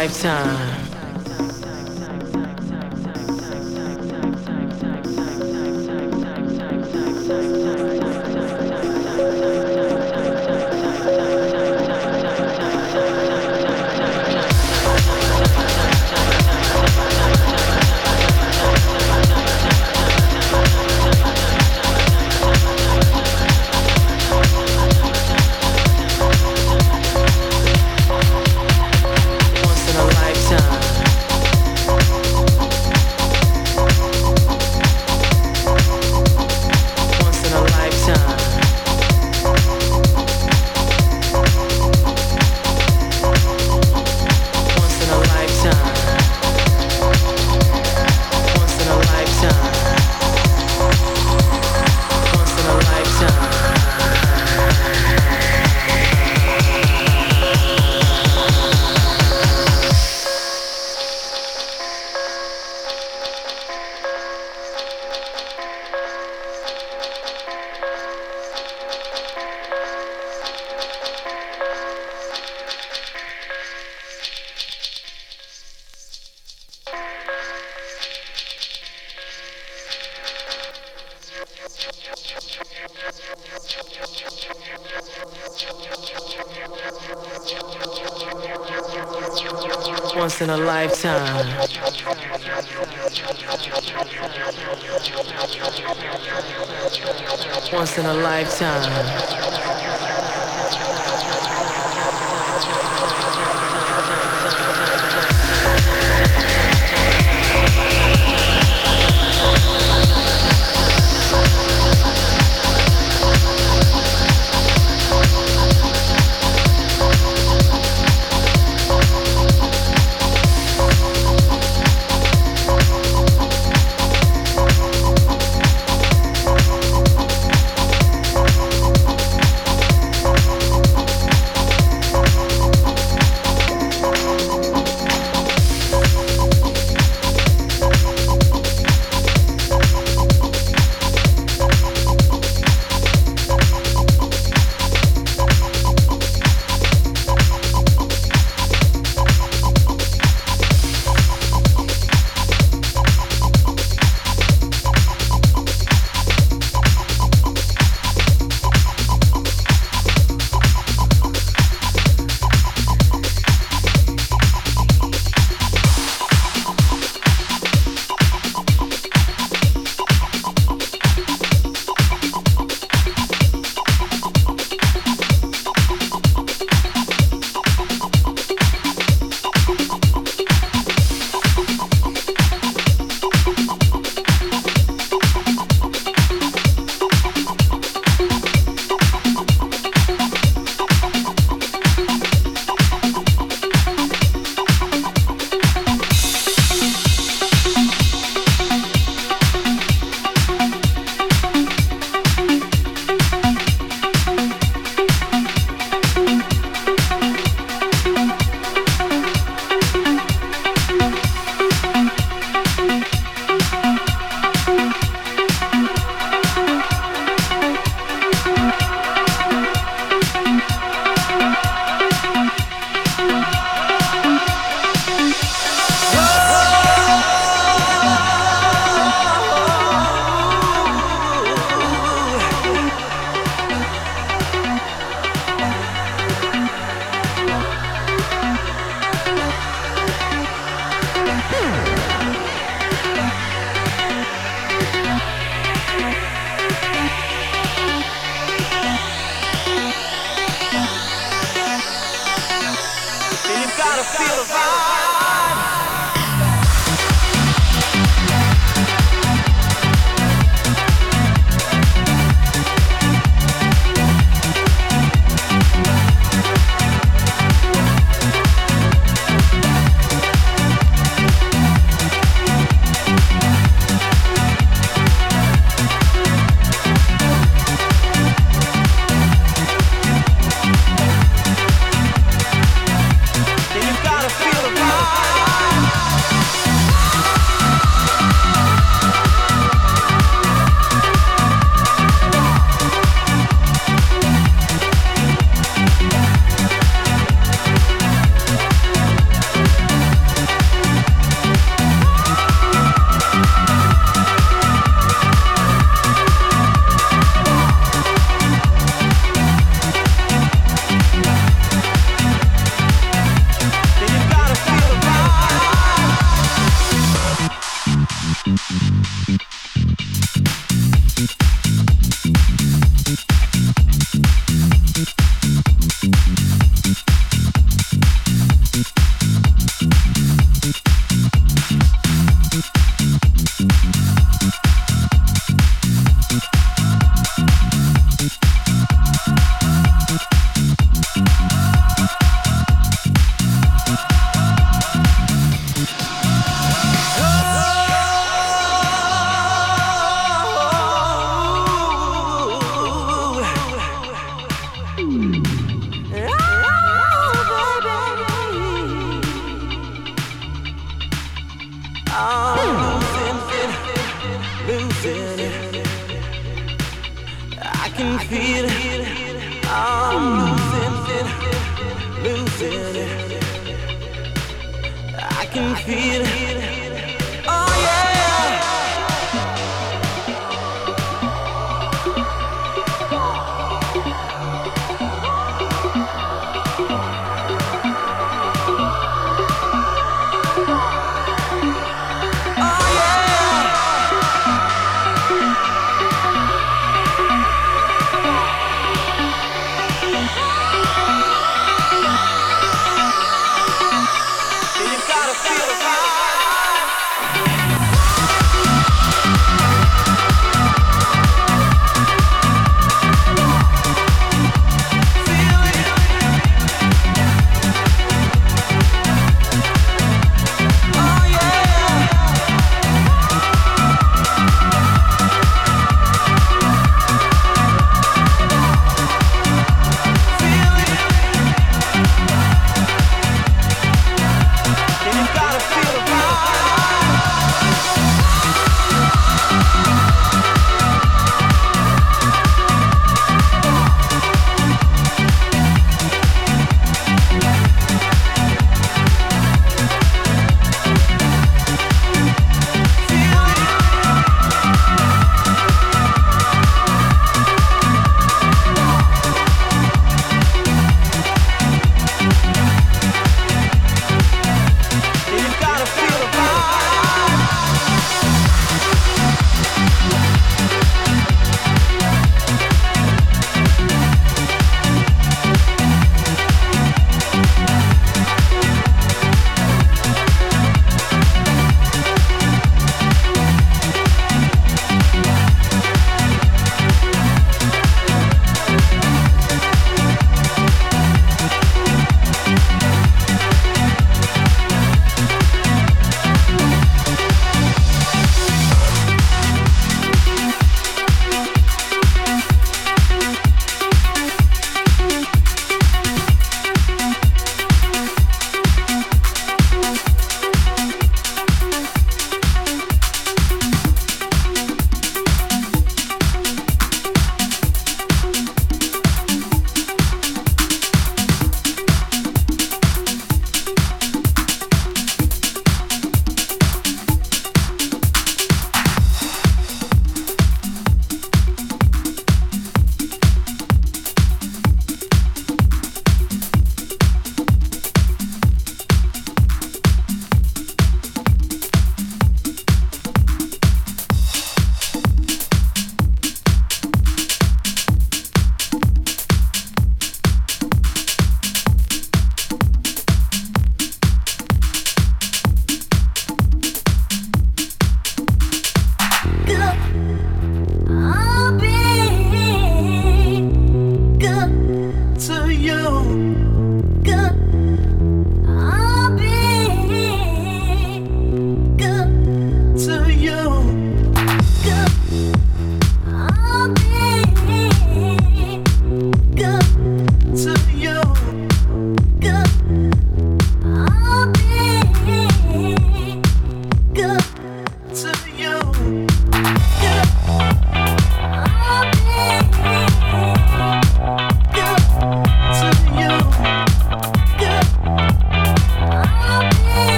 lifetime. Once in a lifetime.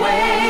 Way.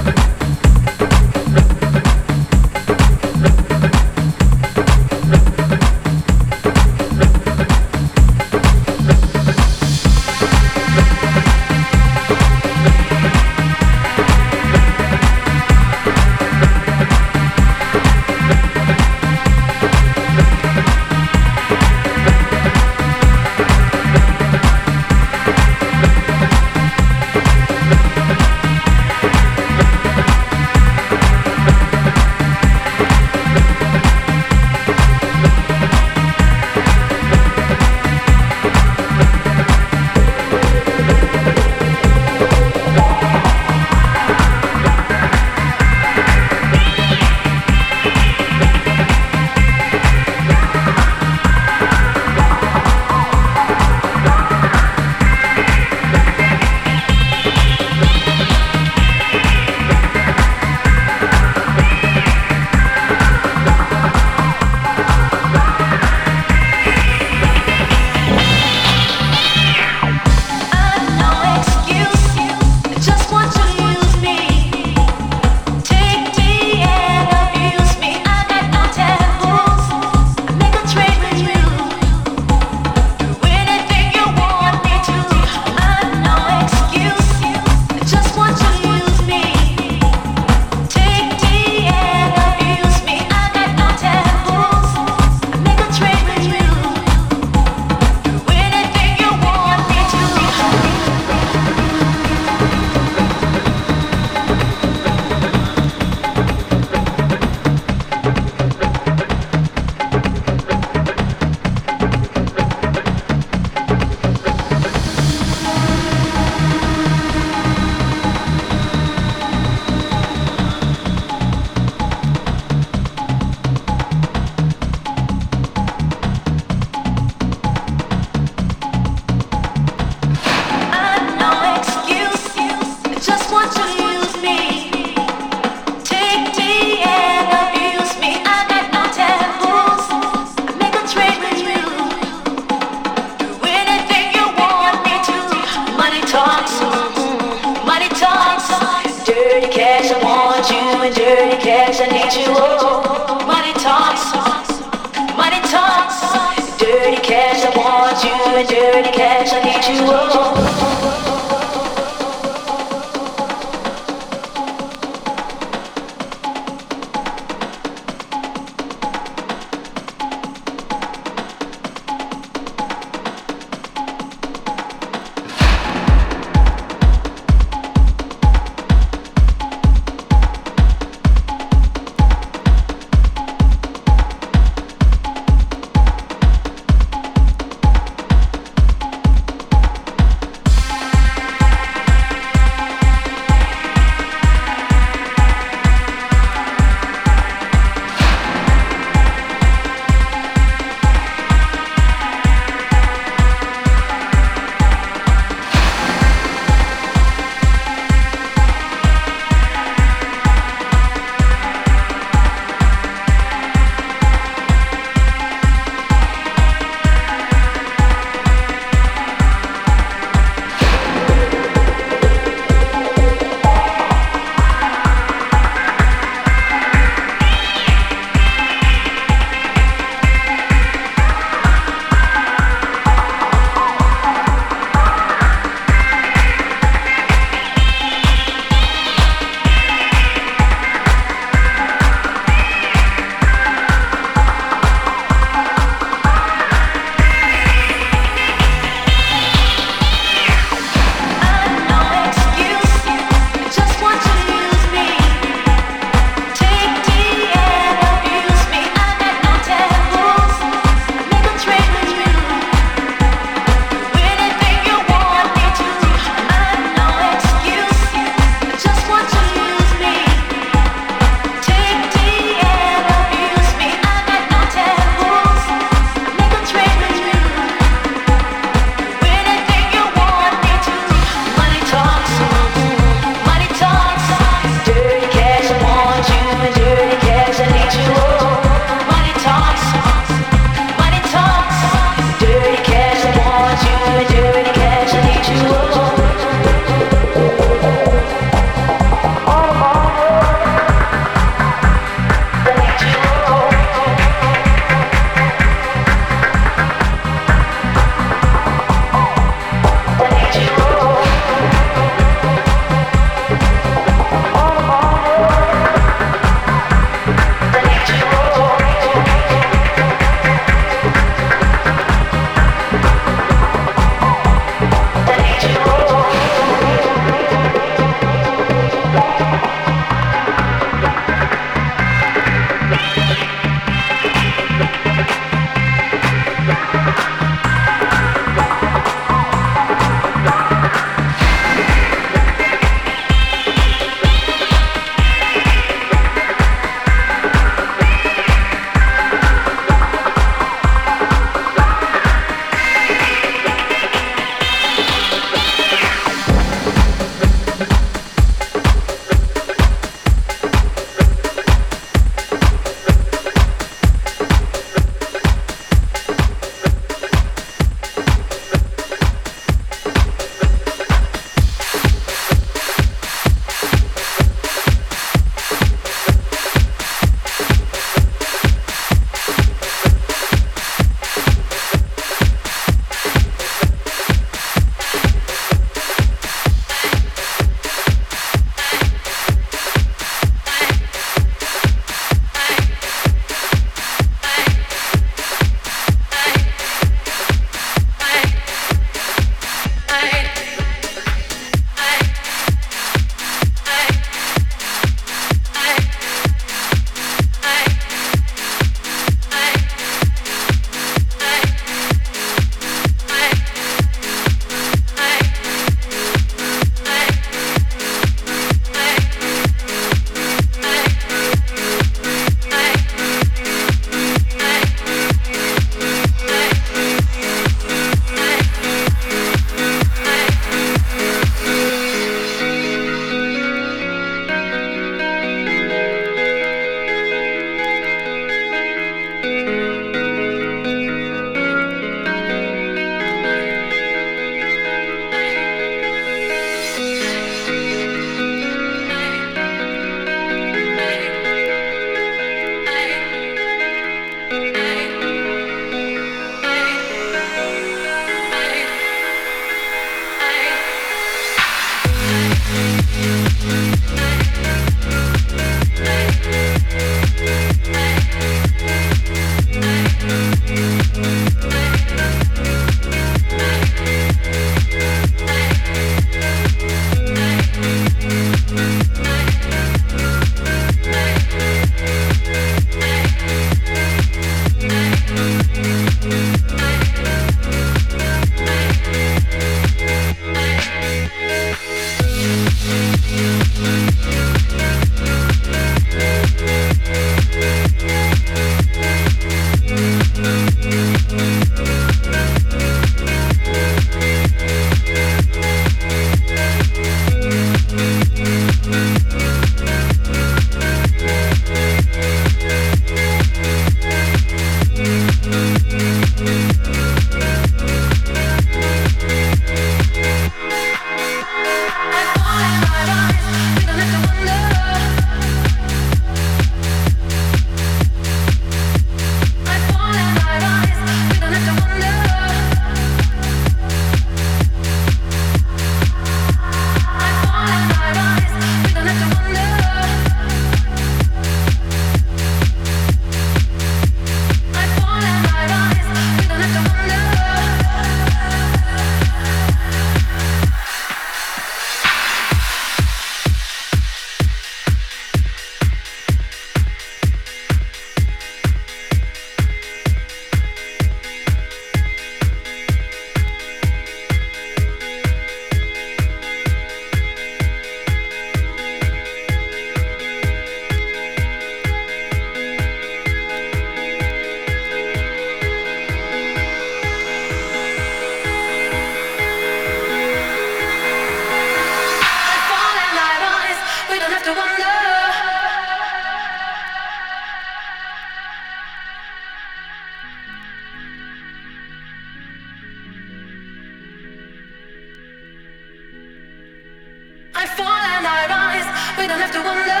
don't have to wonder